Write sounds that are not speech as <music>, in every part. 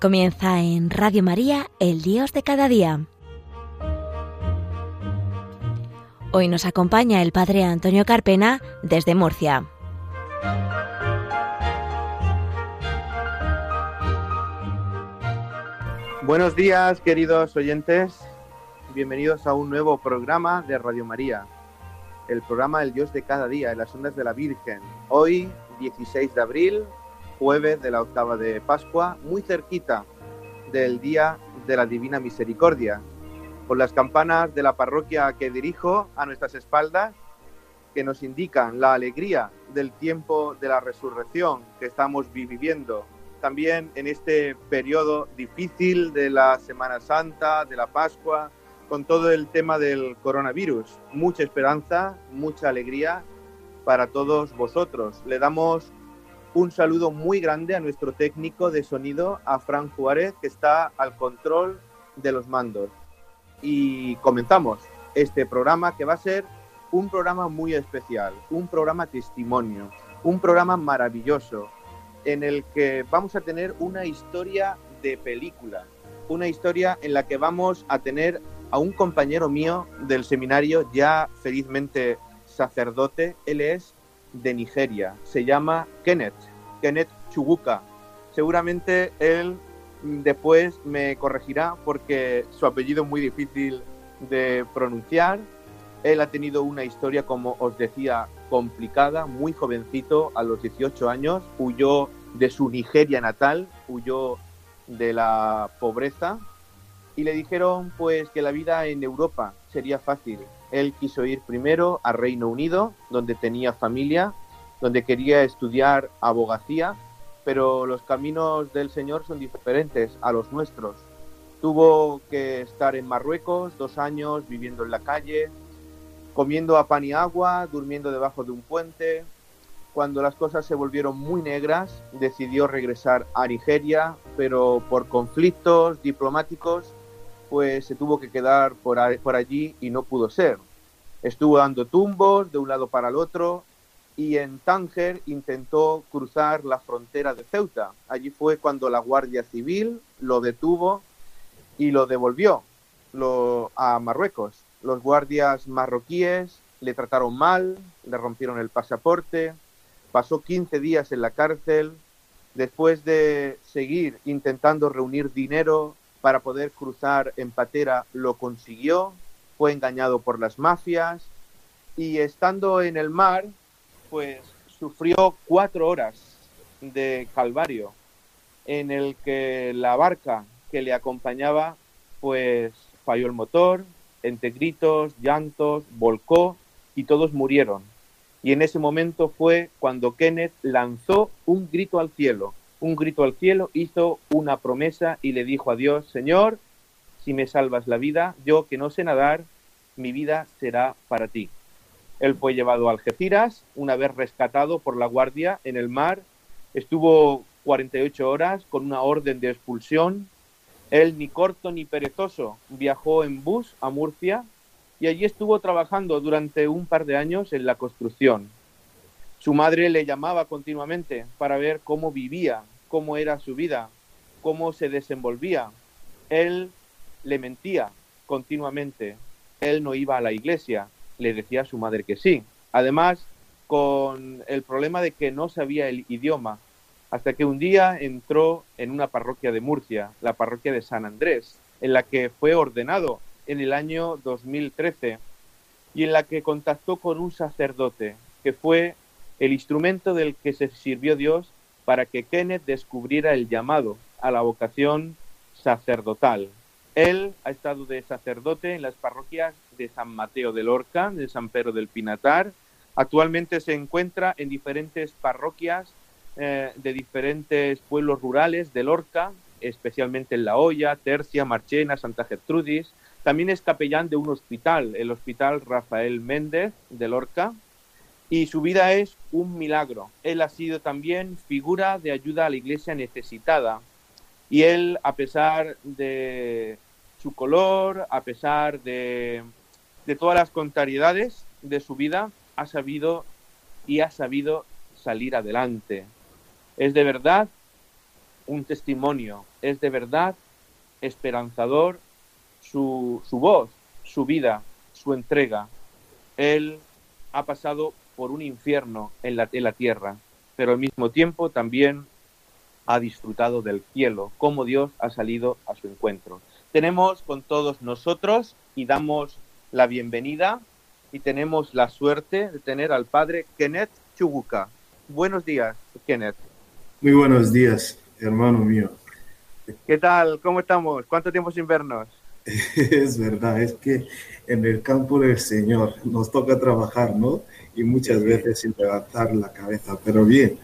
Comienza en Radio María, el Dios de cada día. Hoy nos acompaña el Padre Antonio Carpena desde Murcia. Buenos días, queridos oyentes. Bienvenidos a un nuevo programa de Radio María, el programa El Dios de cada día, en las ondas de la Virgen. Hoy, 16 de abril, jueves de la octava de Pascua, muy cerquita del Día de la Divina Misericordia, con las campanas de la parroquia que dirijo a nuestras espaldas, que nos indican la alegría del tiempo de la resurrección que estamos viviendo, también en este periodo difícil de la Semana Santa, de la Pascua, con todo el tema del coronavirus. Mucha esperanza, mucha alegría para todos vosotros. Le damos un saludo muy grande a nuestro técnico de sonido, a Fran Juárez, que está al control de los mandos. Y comenzamos este programa que va a ser un programa muy especial, un programa testimonio, un programa maravilloso en el que vamos a tener una historia de película, una historia en la que vamos a tener a un compañero mío del seminario ya felizmente sacerdote, él es de Nigeria. Se llama Kenneth, Kenneth Chuguka. Seguramente él después me corregirá porque su apellido es muy difícil de pronunciar. Él ha tenido una historia, como os decía, complicada, muy jovencito, a los 18 años, huyó de su Nigeria natal, huyó de la pobreza y le dijeron pues que la vida en Europa sería fácil, él quiso ir primero a Reino Unido, donde tenía familia, donde quería estudiar abogacía, pero los caminos del Señor son diferentes a los nuestros. Tuvo que estar en Marruecos dos años viviendo en la calle, comiendo a pan y agua, durmiendo debajo de un puente. Cuando las cosas se volvieron muy negras, decidió regresar a Nigeria, pero por conflictos diplomáticos pues se tuvo que quedar por, allí y no pudo ser. Estuvo dando tumbos de un lado para el otro y en Tánger intentó cruzar la frontera de Ceuta. Allí fue cuando la Guardia Civil lo detuvo y lo devolvió lo, a Marruecos. Los guardias marroquíes le trataron mal, le rompieron el pasaporte, pasó 15 días en la cárcel, después de seguir intentando reunir dinero para poder cruzar en patera lo consiguió, fue engañado por las mafias y estando en el mar, pues sufrió cuatro horas de calvario en el que la barca que le acompañaba pues falló el motor, entre gritos, llantos, volcó y todos murieron. Y en ese momento fue cuando Kenneth lanzó un grito al cielo un grito al cielo, hizo una promesa y le dijo a Dios, Señor, si me salvas la vida, yo que no sé nadar, mi vida será para ti. Él fue llevado a Algeciras, una vez rescatado por la guardia en el mar, estuvo 48 horas con una orden de expulsión. Él, ni corto ni perezoso, viajó en bus a Murcia y allí estuvo trabajando durante un par de años en la construcción. Su madre le llamaba continuamente para ver cómo vivía, cómo era su vida, cómo se desenvolvía. Él le mentía continuamente. Él no iba a la iglesia, le decía a su madre que sí. Además, con el problema de que no sabía el idioma, hasta que un día entró en una parroquia de Murcia, la parroquia de San Andrés, en la que fue ordenado en el año 2013 y en la que contactó con un sacerdote, que fue el instrumento del que se sirvió Dios para que Kenneth descubriera el llamado a la vocación sacerdotal. Él ha estado de sacerdote en las parroquias de San Mateo de Lorca, de San Pedro del Pinatar. Actualmente se encuentra en diferentes parroquias eh, de diferentes pueblos rurales de Lorca, especialmente en La Hoya, Tercia, Marchena, Santa Gertrudis. También es capellán de un hospital, el Hospital Rafael Méndez de Lorca, y su vida es un milagro. Él ha sido también figura de ayuda a la iglesia necesitada y él, a pesar de su color, a pesar de, de todas las contrariedades de su vida, ha sabido y ha sabido salir adelante. Es de verdad un testimonio, es de verdad esperanzador su, su voz, su vida, su entrega. Él ha pasado por un infierno en la, en la tierra, pero al mismo tiempo también ha disfrutado del cielo, como Dios ha salido a su encuentro. Tenemos con todos nosotros y damos la bienvenida y tenemos la suerte de tener al padre Kenneth Chuguka. Buenos días, Kenneth. Muy buenos días, hermano mío. ¿Qué tal? ¿Cómo estamos? ¿Cuánto tiempo sin vernos? <laughs> Es verdad, es que en el campo del Señor nos toca trabajar, ¿no? Y muchas veces sin levantar la cabeza, pero bien,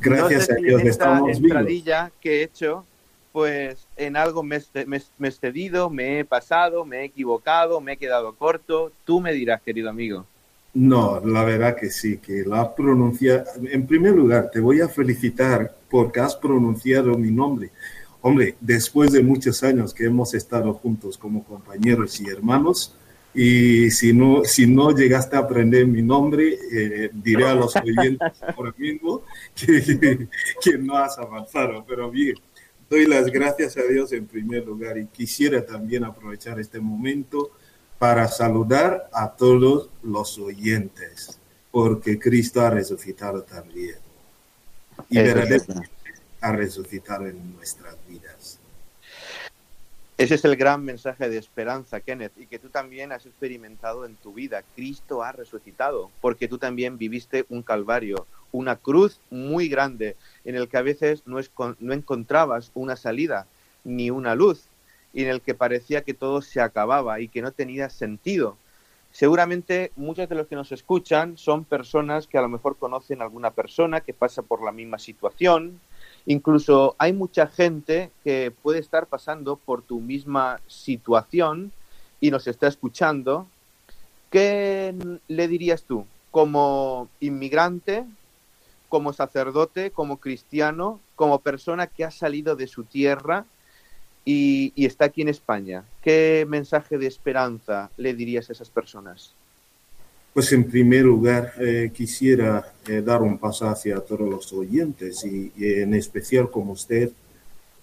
gracias no sé a si Dios en esta estamos vivos. entradilla que he hecho, pues en algo me, he- me, me he excedido, me he pasado, me he equivocado, me he quedado corto. Tú me dirás, querido amigo. No, la verdad que sí, que lo has pronunciado. En primer lugar, te voy a felicitar porque has pronunciado mi nombre. Hombre, después de muchos años que hemos estado juntos como compañeros y hermanos, y si no, si no llegaste a aprender mi nombre, eh, diré a los oyentes <laughs> ahora mismo que, que no has avanzado, pero bien. Doy las gracias a Dios en primer lugar y quisiera también aprovechar este momento para saludar a todos los oyentes, porque Cristo ha resucitado también. Y verdaderamente ha resucitado en nuestras vidas. Ese es el gran mensaje de esperanza, Kenneth, y que tú también has experimentado en tu vida. Cristo ha resucitado, porque tú también viviste un calvario, una cruz muy grande, en el que a veces no, es no encontrabas una salida ni una luz, y en el que parecía que todo se acababa y que no tenía sentido. Seguramente muchos de los que nos escuchan son personas que a lo mejor conocen a alguna persona que pasa por la misma situación, Incluso hay mucha gente que puede estar pasando por tu misma situación y nos está escuchando. ¿Qué le dirías tú como inmigrante, como sacerdote, como cristiano, como persona que ha salido de su tierra y, está aquí en España? ¿Qué mensaje de esperanza le dirías a esas personas? Pues en primer lugar eh, quisiera eh, dar un paso hacia todos los oyentes y, y en especial como usted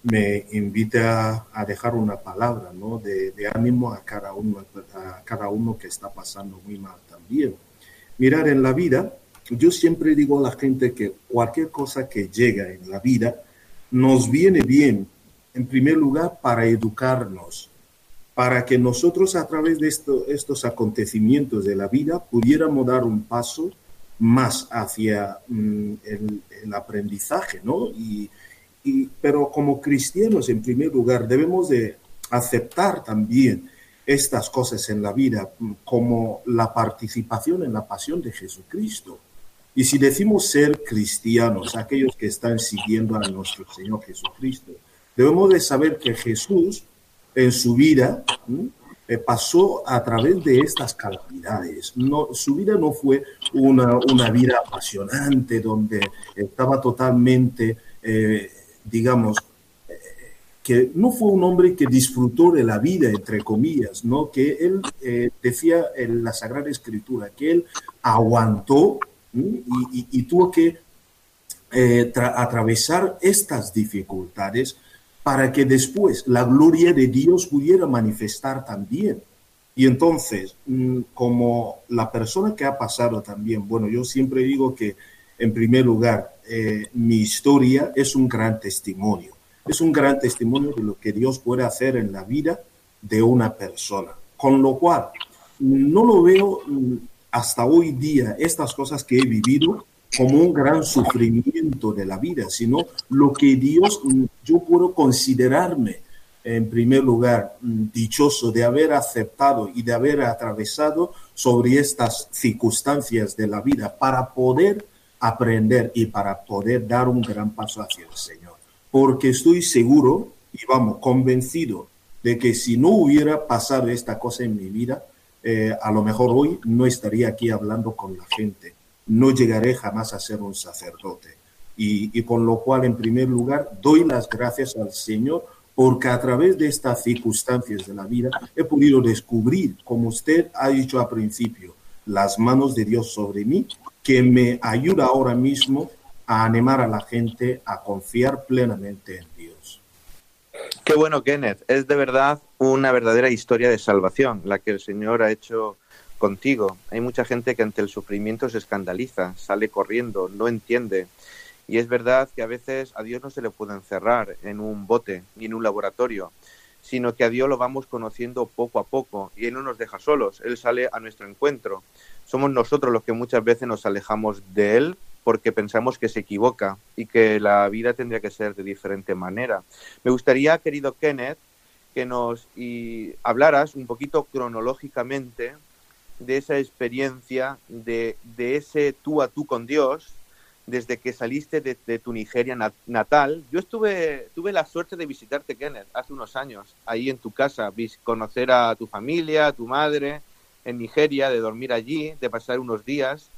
me invita a dejar una palabra ¿no? de, de ánimo a cada, uno, a cada uno que está pasando muy mal también. Mirar en la vida, yo siempre digo a la gente que cualquier cosa que llega en la vida nos viene bien, en primer lugar, para educarnos, para que nosotros a través de esto, estos acontecimientos de la vida pudiéramos dar un paso más hacia mm, el, aprendizaje, ¿no? Y, pero como cristianos, en primer lugar, debemos de aceptar también estas cosas en la vida mm, como la participación en la pasión de Jesucristo. Y si decimos ser cristianos, aquellos que están siguiendo a nuestro Señor Jesucristo, debemos de saber que Jesús en su vida eh, pasó a través de estas calamidades. No, su vida no fue una, una vida apasionante donde estaba totalmente, eh, digamos, eh, que no fue un hombre que disfrutó de la vida, entre comillas, ¿no? Que él decía en la Sagrada Escritura que él aguantó y, tuvo que atravesar estas dificultades para que después la gloria de Dios pudiera manifestar también. Y entonces, mm, como la persona que ha pasado también, bueno, yo siempre digo que en primer lugar, eh, mi historia es un gran testimonio. Es un gran testimonio de lo que Dios puede hacer en la vida de una persona. Con lo cual, no lo veo mm, hasta hoy día, estas cosas que he vivido, como un gran sufrimiento de la vida, sino lo que Dios, yo puedo considerarme en primer lugar dichoso de haber aceptado y de haber atravesado sobre estas circunstancias de la vida para poder aprender y para poder dar un gran paso hacia el Señor. Porque estoy seguro y vamos, convencido de que si no hubiera pasado esta cosa en mi vida, eh, a lo mejor hoy no estaría aquí hablando con la gente no llegaré jamás a ser un sacerdote. Y, con lo cual, en primer lugar, doy las gracias al Señor porque a través de estas circunstancias de la vida he podido descubrir, como usted ha dicho al principio, las manos de Dios sobre mí, que me ayuda ahora mismo a animar a la gente a confiar plenamente en Qué bueno, Kenneth. Es de verdad una verdadera historia de salvación la que el Señor ha hecho contigo. Hay mucha gente que ante el sufrimiento se escandaliza, sale corriendo, no entiende. Y es verdad que a veces a Dios no se le puede encerrar en un bote ni en un laboratorio, sino que a Dios lo vamos conociendo poco a poco y Él no nos deja solos, Él sale a nuestro encuentro. Somos nosotros los que muchas veces nos alejamos de Él porque pensamos que se equivoca y que la vida tendría que ser de diferente manera. Me gustaría, querido Kenneth, que nos y hablaras un poquito cronológicamente de esa experiencia, de, de, ese tú a tú con Dios, desde que saliste de, tu Nigeria natal. Yo estuve, tuve la suerte de visitarte, Kenneth, hace unos años, ahí en tu casa, conocer a tu familia, a tu madre en Nigeria, de dormir allí, de pasar unos días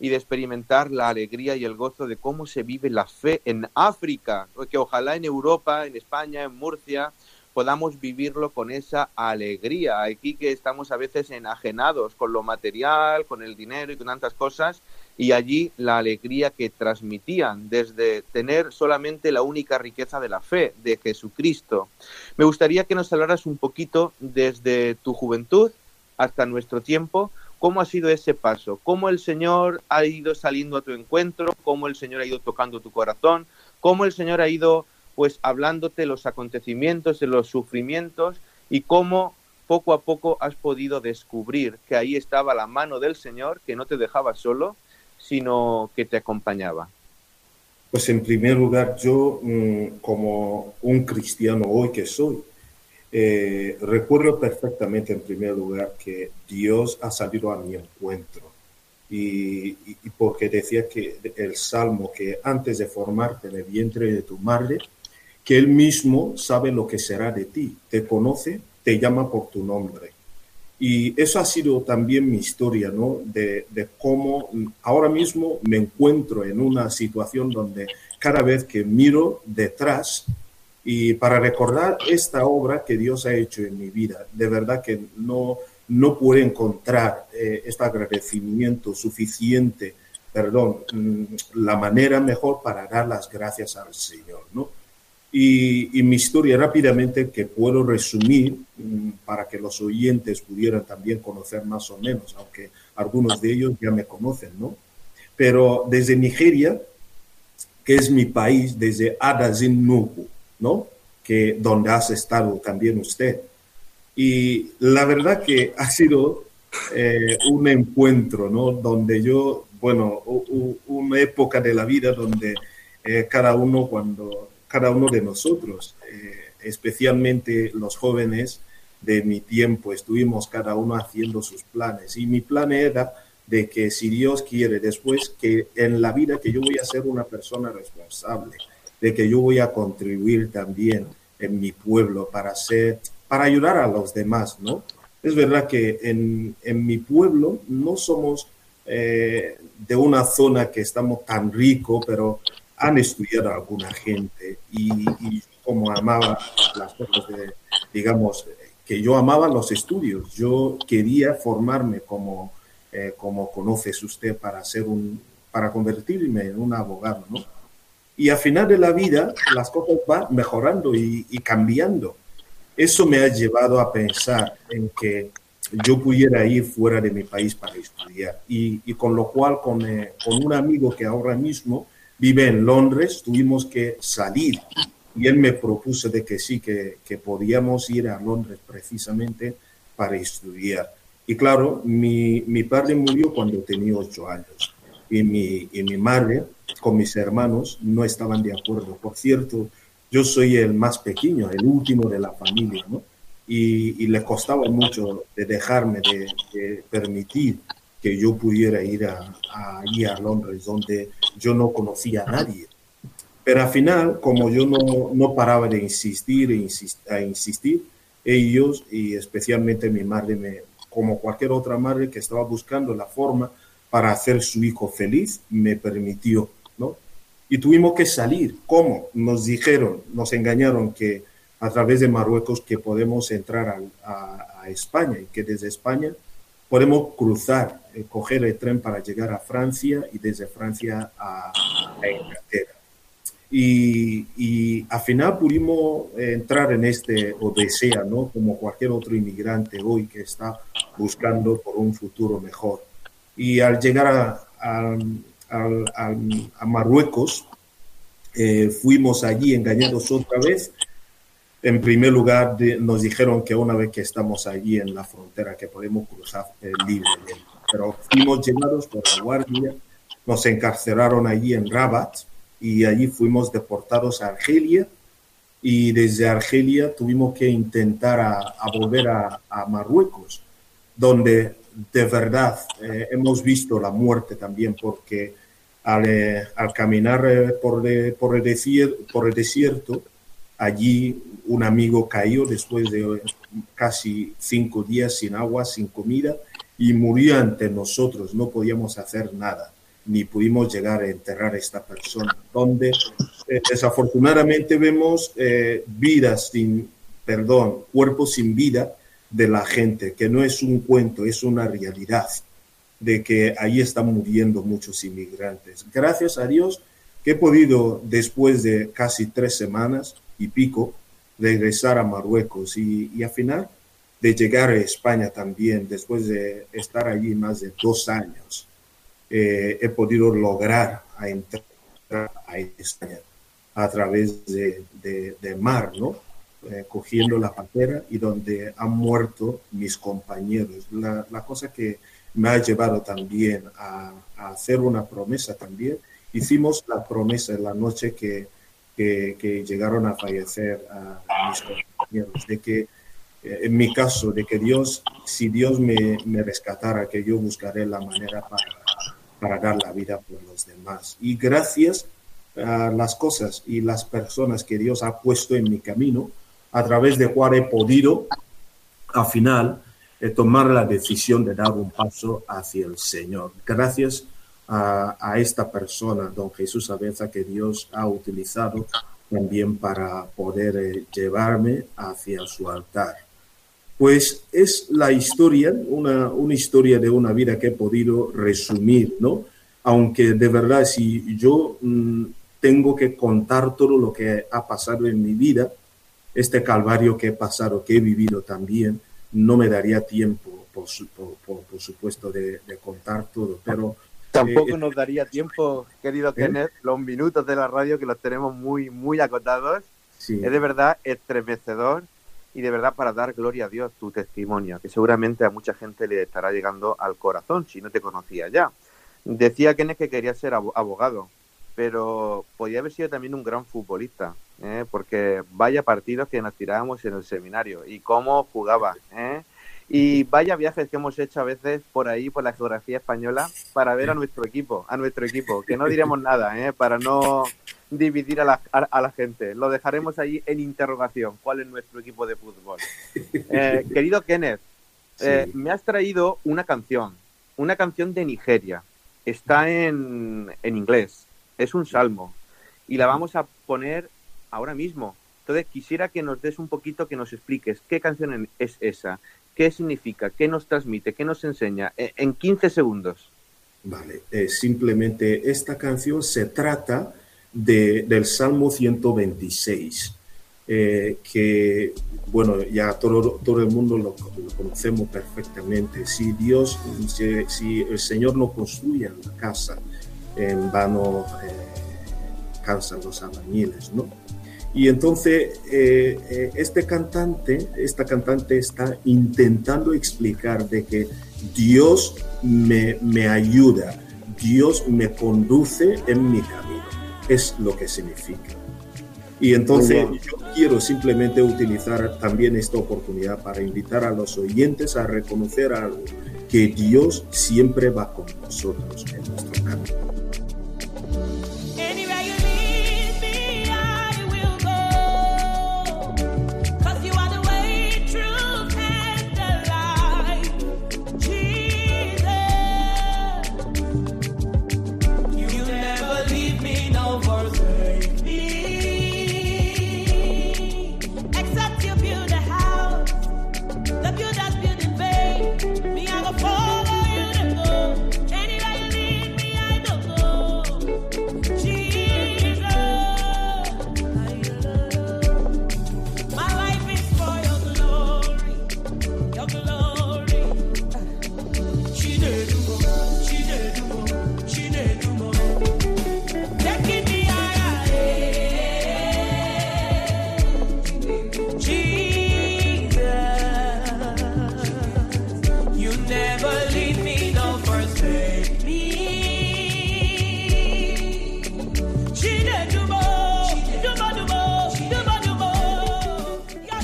y de experimentar la alegría y el gozo de cómo se vive la fe en África, que ojalá en Europa, en España, en Murcia, podamos vivirlo con esa alegría. Aquí que estamos a veces enajenados con lo material, con el dinero y con tantas cosas, y allí la alegría que transmitían desde tener solamente la única riqueza de la fe, de Jesucristo. Me gustaría que nos hablaras un poquito desde tu juventud hasta nuestro tiempo, ¿Cómo ha sido ese paso? ¿Cómo el Señor ha ido saliendo a tu encuentro? ¿Cómo el Señor ha ido tocando tu corazón? ¿Cómo el Señor ha ido pues hablándote los acontecimientos, de los sufrimientos y cómo poco a poco has podido descubrir que ahí estaba la mano del Señor que no te dejaba solo, sino que te acompañaba? Pues en primer lugar, yo mm, como un cristiano hoy que soy, eh, recuerdo perfectamente, en primer lugar, que Dios ha salido a mi encuentro. Y, porque decía que el salmo, que antes de formarte en el vientre de tu madre, que Él mismo sabe lo que será de ti, te conoce, te llama por tu nombre. Y eso ha sido también mi historia, ¿no? De, cómo ahora mismo me encuentro en una situación donde cada vez que miro detrás, y para recordar esta obra que Dios ha hecho en mi vida, de verdad que no, no puedo encontrar eh, este agradecimiento suficiente, perdón, mm, la manera mejor para dar las gracias al Señor, ¿no? Y, mi historia rápidamente que puedo resumir mm, para que los oyentes pudieran también conocer más o menos, aunque algunos de ellos ya me conocen, ¿no? Pero desde Nigeria, que es mi país, desde Adazin Nubu, ¿no? Que donde has estado también usted. Y la verdad que ha sido eh, un encuentro, ¿no? Donde yo, bueno, una época de la vida donde eh, cada uno, cuando, cada uno de nosotros, eh, especialmente los jóvenes de mi tiempo, estuvimos cada uno haciendo sus planes. Y mi plan era de que si Dios quiere, después que en la vida que yo voy a ser una persona responsable, de que yo voy a contribuir también en mi pueblo para hacer, para ayudar a los demás, ¿no? Es verdad que en, en mi pueblo no somos eh, de una zona que estamos tan rico, pero han estudiado alguna gente y, como amaba las cosas de, digamos, que yo amaba los estudios, yo quería formarme como, eh, como conoces usted para ser un, para convertirme en un abogado, ¿no? y al final de la vida las cosas van mejorando y, cambiando. Eso me ha llevado a pensar en que yo pudiera ir fuera de mi país para estudiar. Y, con lo cual, con, eh, con, un amigo que ahora mismo vive en Londres, tuvimos que salir. Y él me propuso de que sí, que, que podíamos ir a Londres precisamente para estudiar. Y claro, mi, mi padre murió cuando tenía ocho años. Y mi, y mi madre con mis hermanos no estaban de acuerdo. Por cierto, yo soy el más pequeño, el último de la familia, ¿no? Y, le costaba mucho de dejarme, de, permitir que yo pudiera ir a, a, a Londres, donde yo no conocía a nadie. Pero al final, como yo no, no paraba de insistir e a insistir, ellos y especialmente mi madre, me, como cualquier otra madre que estaba buscando la forma para hacer su hijo feliz, me permitió y tuvimos que salir. ¿Cómo? Nos dijeron, nos engañaron que a través de Marruecos que podemos entrar a, España y que desde España podemos cruzar, eh, coger el tren para llegar a Francia y desde Francia a, Inglaterra. Y, y, al final pudimos entrar en este Odisea, ¿no? Como cualquier otro inmigrante hoy que está buscando por un futuro mejor. Y al llegar a, a, a Marruecos, eh, fuimos allí engañados otra vez. En primer lugar, nos dijeron que una vez que estamos allí en la frontera, que podemos cruzar eh, libremente. Pero fuimos llevados por la guardia, nos encarcelaron allí en Rabat y allí fuimos deportados a Argelia y desde Argelia tuvimos que intentar a, volver a, Marruecos, donde de verdad eh, hemos visto la muerte también porque al, al caminar eh, por, por, el desierto, por el desierto, allí un amigo cayó después de casi cinco días sin agua, sin comida, y murió ante nosotros. No podíamos hacer nada, ni pudimos llegar a enterrar a esta persona. Donde eh, desafortunadamente vemos eh, vidas sin, perdón, cuerpos sin vida de la gente, que no es un cuento, es una realidad de que ahí están muriendo muchos inmigrantes. Gracias a Dios que he podido, después de casi tres semanas y pico, regresar a Marruecos y, y al final de llegar a España también, después de estar allí más de dos años, eh, he podido lograr entrar a España a través de, de, mar. Eh, cogiendo la patera y donde han muerto mis compañeros. La, cosa que me ha llevado también a, hacer una promesa también. Hicimos la promesa en la noche que, que, llegaron a fallecer a, mis compañeros, de que en mi caso, de que Dios, si Dios me, me, rescatara, que yo buscaré la manera para, para dar la vida por los demás. Y gracias a las cosas y las personas que Dios ha puesto en mi camino, a través de cual he podido, al final, tomar la decisión de dar un paso hacia el Señor. Gracias a, esta persona, don Jesús Abenza, que Dios ha utilizado también para poder eh, llevarme hacia su altar. Pues es la historia, una, una historia de una vida que he podido resumir, ¿no? Aunque de verdad, si yo mm, tengo que contar todo lo que ha pasado en mi vida, este calvario que he pasado, que he vivido también, no me daría tiempo, por, por, supuesto, de, contar todo, pero... Tampoco eh, nos daría tiempo, querido ¿Eh? los minutos de la radio que los tenemos muy, muy acotados. Es de verdad estremecedor y de verdad para dar gloria a Dios tu testimonio, que seguramente a mucha gente le estará llegando al corazón si no te conocía ya. Decía Kenneth que quería ser abogado, pero podía haber sido también un gran futbolista, ¿eh? porque vaya partidos que nos tirábamos en el seminario y cómo jugaba. ¿eh? Y vaya viajes que hemos hecho a veces por ahí, por la geografía española, para ver a nuestro equipo, a nuestro equipo, que no diremos <laughs> nada, ¿eh? para no dividir a la, a, la, gente. Lo dejaremos ahí en interrogación, ¿cuál es nuestro equipo de fútbol? <laughs> Eh, querido Kenneth, eh, me has traído una canción, una canción de Nigeria. Está en, en inglés, es un salmo, y la vamos a poner ahora mismo. Entonces, quisiera que nos des un poquito, que nos expliques qué canción es esa, qué significa, qué nos transmite, qué nos enseña, e, en 15 segundos. Vale, eh, simplemente esta canción se trata de, del Salmo 126, eh, que, bueno, ya todo, todo el mundo lo, conocemos perfectamente. Si Dios, si, el Señor no construye la casa, en vano eh, cansan los albañiles, ¿no? Y entonces eh, eh, este cantante, esta cantante está intentando explicar de que Dios me, me ayuda, Dios me conduce en mi camino. Es lo que significa. Y entonces yo quiero simplemente utilizar también esta oportunidad para invitar a los oyentes a reconocer algo, que Dios siempre va con nosotros en nuestro camino.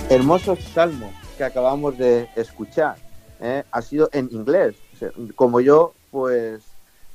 Hermoso salmo que acabamos de escuchar. ¿eh? Ha sido en inglés. como yo, pues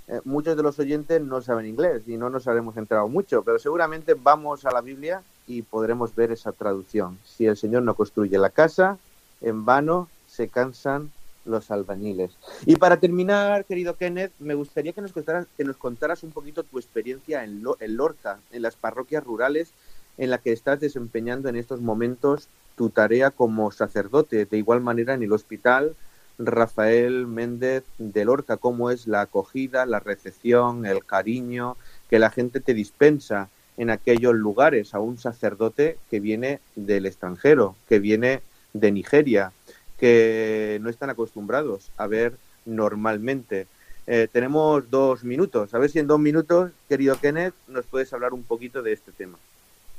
eh, muchos de los oyentes no saben inglés y no nos habremos enterado mucho, pero seguramente vamos a la Biblia y podremos ver esa traducción. Si el Señor no construye la casa, en vano se cansan los albañiles. Y para terminar, querido Kenneth, me gustaría que nos contaras, que nos contaras un poquito tu experiencia en, en Lorca, en las parroquias rurales en la que estás desempeñando en estos momentos tu tarea como sacerdote. De igual manera, en el hospital Rafael Méndez de Lorca, cómo es la acogida, la recepción, el cariño que la gente te dispensa en aquellos lugares a un sacerdote que viene del extranjero, que viene de Nigeria, que no están acostumbrados a ver normalmente. Eh, tenemos dos minutos. A ver si en dos minutos, querido Kenneth, nos puedes hablar un poquito de este tema.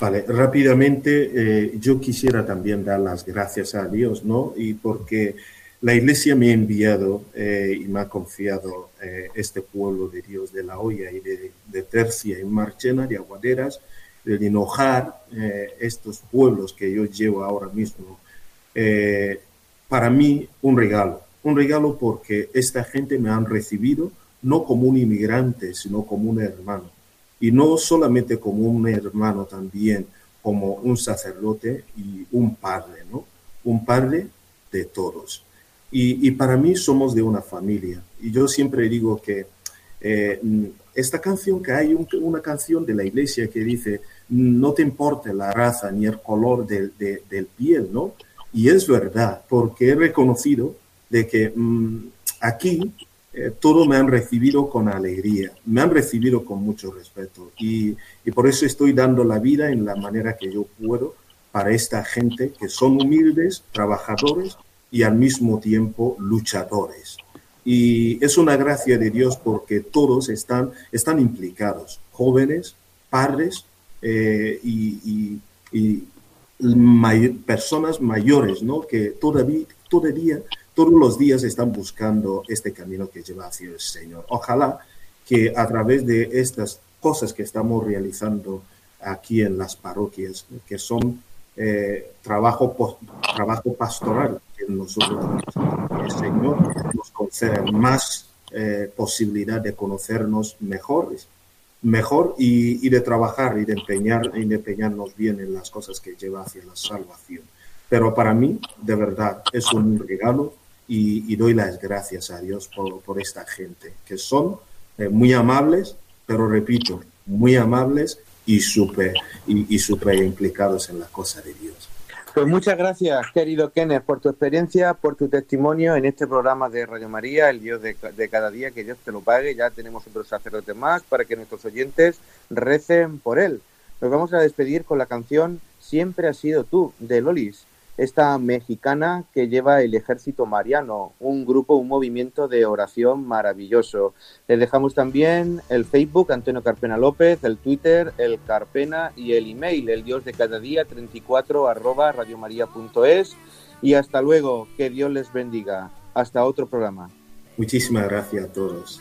Vale, rápidamente eh, yo quisiera también dar las gracias a Dios, ¿no? Y porque la Iglesia me ha enviado eh, y me ha confiado este pueblo de Dios de la Hoya y de, Tercia y Marchena, de Aguaderas, de enojar estos pueblos que yo llevo ahora mismo para mí un regalo. Un regalo porque esta gente me han recibido no como un inmigrante, sino como un hermano. Y no solamente como un hermano también, como un sacerdote y un padre, ¿no? Un padre de todos. Y, para mí somos de una familia. Y yo siempre digo que eh, esta canción, que hay una canción de la iglesia que dice, no te importa la raza ni el color del, del piel, ¿no? Y es verdad, porque he reconocido de que mm, aquí eh, todo me han recibido con alegría, me han recibido con mucho respeto y, y, por eso estoy dando la vida en la manera que yo puedo para esta gente que son humildes, trabajadores y al mismo tiempo luchadores. Y es una gracia de Dios porque todos están, están implicados, jóvenes, padres eh, y, y, personas mayores, ¿no? Que todavía, todavía, todos los días están buscando este camino que lleva hacia el Señor. Ojalá que a través de estas cosas que estamos realizando aquí en las parroquias, que son eh, trabajo, trabajo pastoral, que nosotros, el Señor nos conceda más eh, posibilidad de conocernos mejores mejor y, de trabajar y de, empeñar, y de empeñarnos bien en las cosas que lleva hacia la salvación. Pero para mí, de verdad, es un regalo y, doy las gracias a Dios por, esta gente, que son eh, muy amables, pero repito, muy amables y súper y, y super implicados en la cosa de Dios. Pues muchas gracias, querido Kenneth, por tu experiencia, por tu testimonio en este programa de Radio María, el Dios de, cada día, que Dios te lo pague. Ya tenemos otros sacerdotes más para que nuestros oyentes recen por él. Nos vamos a despedir con la canción Siempre has sido tú, de Lolis esta mexicana que lleva el Ejército Mariano, un grupo, un movimiento de oración maravilloso. Les dejamos también el Facebook Antonio Carpena López, el Twitter el Carpena y el email el Dios de cada día 34 arroba radiomaria.es y hasta luego, que Dios les bendiga. Hasta otro programa. Muchísimas gracias a todos.